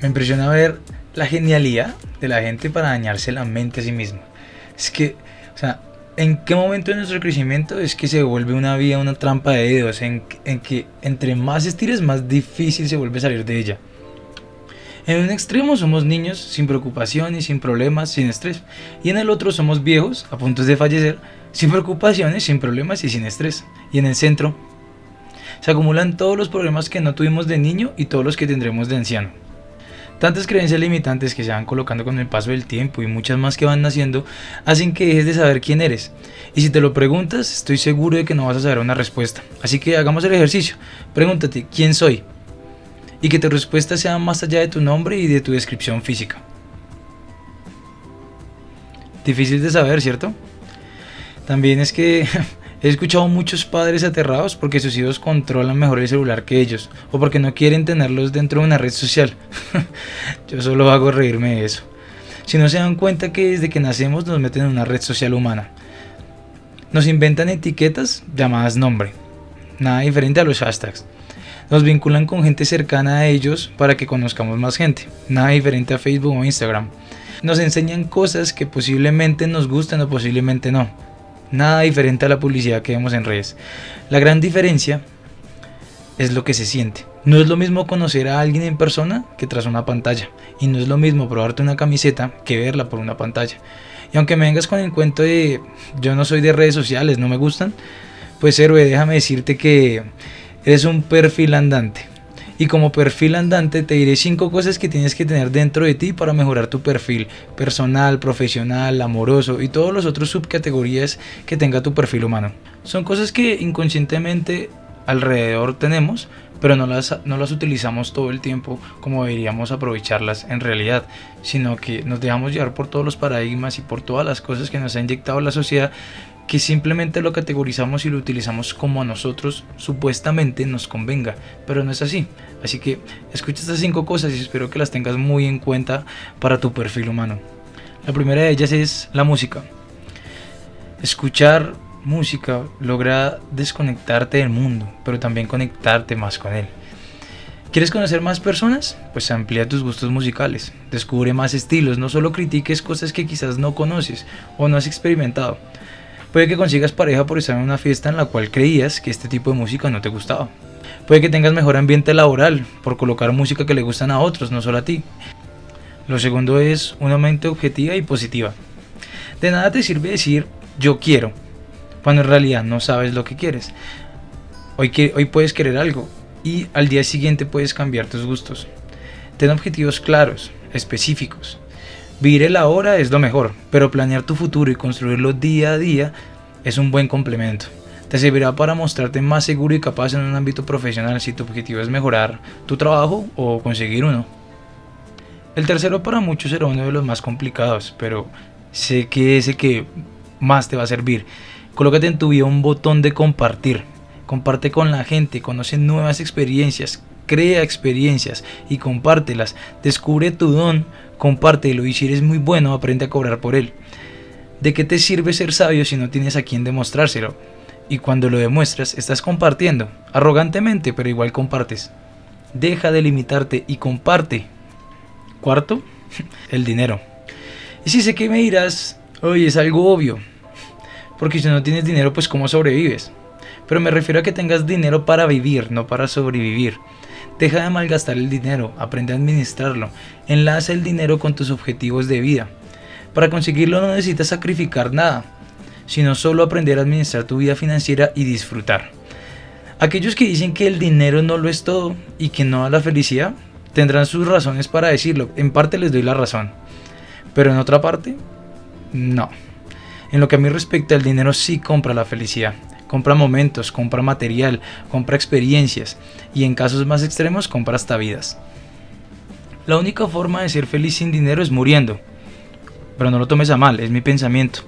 Me impresiona ver la genialidad de la gente para dañarse la mente a sí misma. Es que, o sea, ¿en qué momento de nuestro crecimiento es que se vuelve una vía una trampa de dedos? En, en que entre más estires, más difícil se vuelve salir de ella. En un extremo somos niños sin preocupaciones, sin problemas, sin estrés. Y en el otro somos viejos, a punto de fallecer, sin preocupaciones, sin problemas y sin estrés. Y en el centro se acumulan todos los problemas que no tuvimos de niño y todos los que tendremos de anciano. Tantas creencias limitantes que se van colocando con el paso del tiempo y muchas más que van naciendo hacen que dejes de saber quién eres. Y si te lo preguntas, estoy seguro de que no vas a saber una respuesta. Así que hagamos el ejercicio. Pregúntate, ¿quién soy? Y que tu respuesta sea más allá de tu nombre y de tu descripción física. Difícil de saber, ¿cierto? También es que He escuchado muchos padres aterrados porque sus hijos controlan mejor el celular que ellos o porque no quieren tenerlos dentro de una red social. Yo solo hago reírme de eso. Si no se dan cuenta que desde que nacemos nos meten en una red social humana. Nos inventan etiquetas llamadas nombre. Nada diferente a los hashtags. Nos vinculan con gente cercana a ellos para que conozcamos más gente. Nada diferente a Facebook o Instagram. Nos enseñan cosas que posiblemente nos gustan o posiblemente no Nada diferente a la publicidad que vemos en redes. La gran diferencia es lo que se siente. No es lo mismo conocer a alguien en persona que tras una pantalla. Y no es lo mismo probarte una camiseta que verla por una pantalla. Y aunque me vengas con el cuento de yo no soy de redes sociales, no me gustan, pues héroe, déjame decirte que eres un perfil andante. Y como perfil andante te diré cinco cosas que tienes que tener dentro de ti para mejorar tu perfil personal, profesional, amoroso y todos los otros subcategorías que tenga tu perfil humano. Son cosas que inconscientemente alrededor tenemos, pero no las, no las utilizamos todo el tiempo como deberíamos aprovecharlas en realidad, sino que nos dejamos llevar por todos los paradigmas y por todas las cosas que nos ha inyectado la sociedad que simplemente lo categorizamos y lo utilizamos como a nosotros supuestamente nos convenga, pero no es así. Así que escucha estas cinco cosas y espero que las tengas muy en cuenta para tu perfil humano. La primera de ellas es la música. Escuchar música logra desconectarte del mundo, pero también conectarte más con él. ¿Quieres conocer más personas? Pues amplía tus gustos musicales, descubre más estilos, no solo critiques cosas que quizás no conoces o no has experimentado. Puede que consigas pareja por estar en una fiesta en la cual creías que este tipo de música no te gustaba. Puede que tengas mejor ambiente laboral por colocar música que le gustan a otros, no solo a ti. Lo segundo es una mente objetiva y positiva. De nada te sirve decir yo quiero, cuando en realidad no sabes lo que quieres. Hoy, hoy puedes querer algo y al día siguiente puedes cambiar tus gustos. Ten objetivos claros, específicos. Vivir el ahora es lo mejor, pero planear tu futuro y construirlo día a día es un buen complemento. Te servirá para mostrarte más seguro y capaz en un ámbito profesional si tu objetivo es mejorar tu trabajo o conseguir uno. El tercero para muchos será uno de los más complicados, pero sé que es el que más te va a servir. Colócate en tu vida un botón de compartir. Comparte con la gente, conoce nuevas experiencias, crea experiencias y compártelas. Descubre tu don compártelo y si eres muy bueno, aprende a cobrar por él. ¿De qué te sirve ser sabio si no tienes a quien demostrárselo? Y cuando lo demuestras, estás compartiendo, arrogantemente, pero igual compartes. Deja de limitarte y comparte. Cuarto, el dinero. Y si sé que me dirás, oye, es algo obvio, porque si no tienes dinero, pues ¿cómo sobrevives? Pero me refiero a que tengas dinero para vivir, no para sobrevivir. Deja de malgastar el dinero, aprende a administrarlo, enlaza el dinero con tus objetivos de vida. Para conseguirlo no necesitas sacrificar nada, sino solo aprender a administrar tu vida financiera y disfrutar. Aquellos que dicen que el dinero no lo es todo y que no da la felicidad, tendrán sus razones para decirlo. En parte les doy la razón. Pero en otra parte, no. En lo que a mí respecta, el dinero sí compra la felicidad compra momentos, compra material, compra experiencias y en casos más extremos compra hasta vidas. La única forma de ser feliz sin dinero es muriendo. Pero no lo tomes a mal, es mi pensamiento.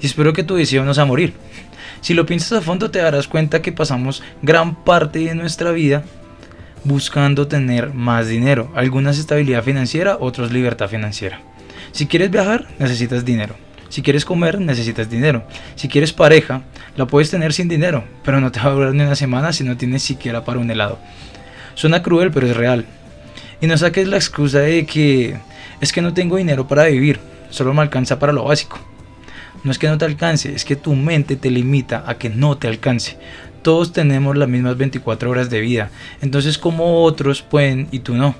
Y espero que tu deseo no sea morir. Si lo piensas a fondo te darás cuenta que pasamos gran parte de nuestra vida buscando tener más dinero. Algunas estabilidad financiera, otros libertad financiera. Si quieres viajar, necesitas dinero. Si quieres comer, necesitas dinero. Si quieres pareja, la puedes tener sin dinero, pero no te va a durar ni una semana si no tienes siquiera para un helado. Suena cruel, pero es real. Y no saques la excusa de que es que no tengo dinero para vivir, solo me alcanza para lo básico. No es que no te alcance, es que tu mente te limita a que no te alcance. Todos tenemos las mismas 24 horas de vida, entonces como otros pueden y tú no.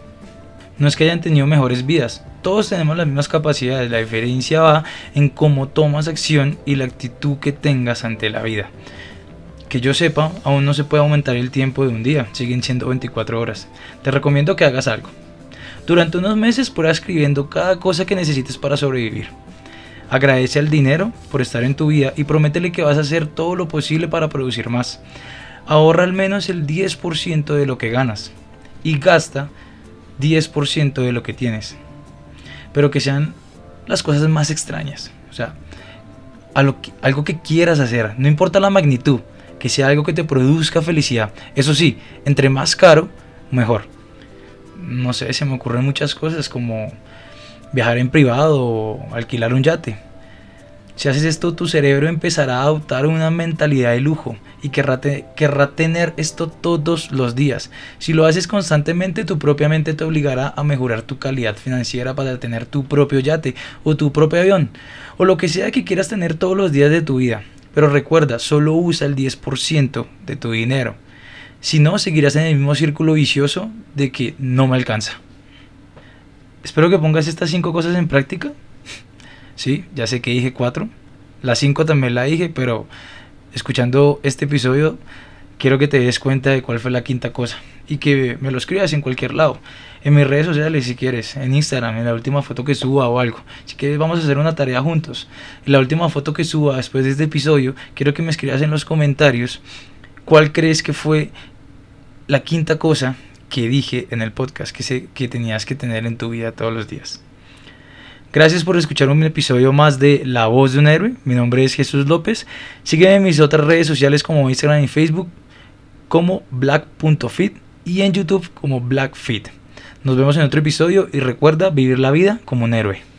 No es que hayan tenido mejores vidas, todos tenemos las mismas capacidades, la diferencia va en cómo tomas acción y la actitud que tengas ante la vida. Que yo sepa, aún no se puede aumentar el tiempo de un día, siguen siendo 24 horas. Te recomiendo que hagas algo. Durante unos meses prueba escribiendo cada cosa que necesites para sobrevivir. Agradece al dinero por estar en tu vida y prométele que vas a hacer todo lo posible para producir más. Ahorra al menos el 10% de lo que ganas y gasta 10% de lo que tienes. Pero que sean las cosas más extrañas. O sea, algo que quieras hacer, no importa la magnitud, que sea algo que te produzca felicidad. Eso sí, entre más caro, mejor. No sé, se me ocurren muchas cosas como viajar en privado o alquilar un yate. Si haces esto, tu cerebro empezará a adoptar una mentalidad de lujo y querrá, tener esto todos los días. Si lo haces constantemente, tu propia mente te obligará a mejorar tu calidad financiera para tener tu propio yate o tu propio avión o lo que sea que quieras tener todos los días de tu vida. Pero recuerda, solo usa el 10% de tu dinero. Si no, seguirás en el mismo círculo vicioso de que no me alcanza. Espero que pongas estas cinco cosas en práctica. Sí, ya sé que dije cuatro. Las cinco también la dije, pero escuchando este episodio quiero que te des cuenta de cuál fue la quinta cosa y que me lo escribas en cualquier lado. En mis redes sociales si quieres, en Instagram, en la última foto que suba o algo. Si quieres vamos a hacer una tarea juntos. En la última foto que suba después de este episodio, quiero que me escribas en los comentarios cuál crees que fue la quinta cosa que dije en el podcast que, sé que tenías que tener en tu vida todos los días. Gracias por escuchar un episodio más de La Voz de un Héroe. Mi nombre es Jesús López. Sígueme en mis otras redes sociales como Instagram y Facebook como black.fit y en YouTube como blackfit. Nos vemos en otro episodio y recuerda vivir la vida como un héroe.